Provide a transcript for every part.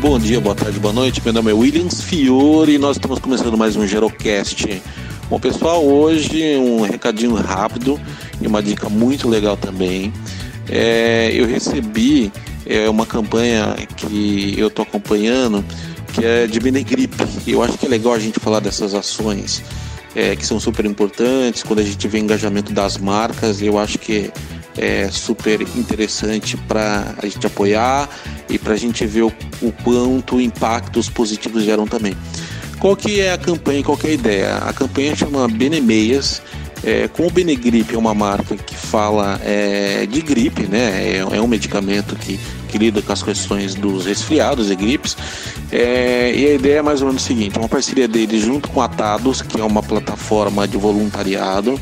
Bom dia, boa tarde, boa noite. Meu nome é Williams Fiore e nós estamos começando mais um Gerocast. Bom, pessoal, hoje um recadinho rápido e uma dica muito legal também. É, eu recebi é, uma campanha que eu estou acompanhando que é de Benegripe. Eu acho que é legal a gente falar dessas ações é, que são super importantes quando a gente vê engajamento das marcas. Eu acho que é super interessante para a gente apoiar e para a gente ver o, o quanto impactos positivos geram também. Qual que é a campanha, qual que é a ideia? A campanha chama Benemeias, é, como o Benegripe é uma marca que fala é, de gripe, né? É, é, um medicamento que, que lida com as questões dos resfriados e gripes. É, e a ideia é mais ou menos o seguinte: uma parceria deles junto com a Tados, que é uma plataforma de voluntariado,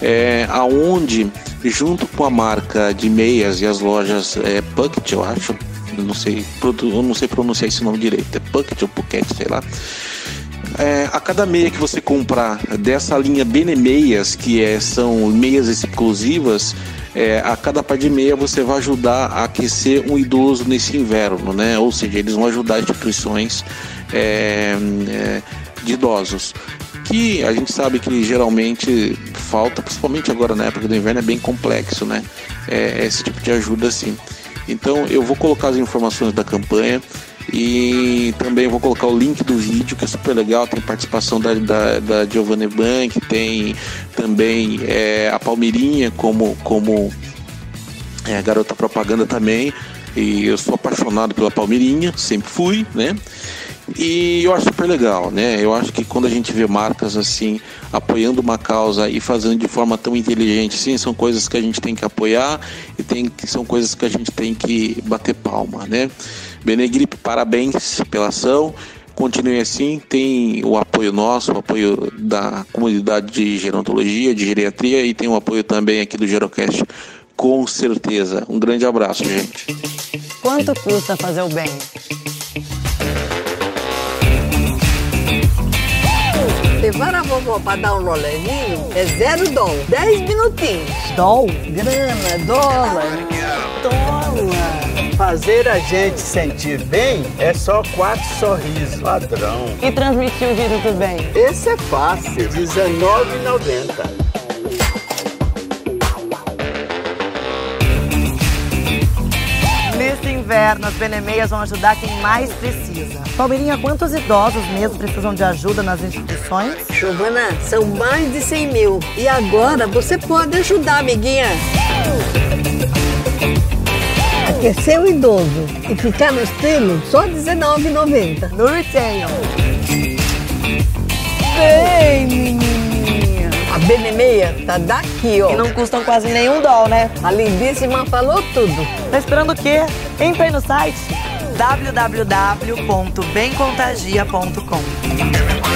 é, aonde junto com a marca de meias e as lojas é, Pucket, eu acho, eu não sei, eu não sei pronunciar esse nome direito, é Pucket ou Pucket, sei lá. É, a cada meia que você comprar dessa linha Benemeias, que é, são meias exclusivas, é, a cada par de meia você vai ajudar a aquecer um idoso nesse inverno, né? Ou seja, eles vão ajudar instituições é, é de idosos que a gente sabe que geralmente falta, principalmente agora na época do inverno, é bem complexo, né? É, esse tipo de ajuda assim. Então eu vou colocar as informações da campanha e também vou colocar o link do vídeo que é super legal. Tem participação da, da, da Giovanni Bank, tem também é, a Palmeirinha como, como é, garota propaganda também. E eu sou apaixonado pela Palmeirinha, sempre fui, né? E eu acho super legal, né? Eu acho que quando a gente vê marcas assim apoiando uma causa e fazendo de forma tão inteligente, sim, são coisas que a gente tem que apoiar e tem são coisas que a gente tem que bater palma, né? Benegripe, parabéns pela ação. Continue assim, tem o apoio nosso, o apoio da comunidade de gerontologia, de geriatria e tem o apoio também aqui do Gerocast, com certeza. Um grande abraço, gente. Quanto custa fazer o bem? Levar a vovó para dar um rolezinho é zero dólar. Dez minutinhos. Dol? Grana, dólar. Dólar. Fazer a gente sentir bem é só quatro sorrisos. Ladrão. E transmitir o vírus do bem? Esse é fácil. R$19,90. inverno, as benemeias vão ajudar quem mais precisa. Palmeirinha, quantos idosos mesmo precisam de ajuda nas instituições? Giovana, são mais de 100 mil. E agora você pode ajudar, amiguinha. Aquecer o idoso e ficar no estilo, só R$19,90. No Retail. Vem, menina. BB6 tá daqui, ó. E não custam quase nenhum dólar, né? A lindíssima falou tudo. Tá esperando o quê? Entra aí no site www.bemcontagia.com.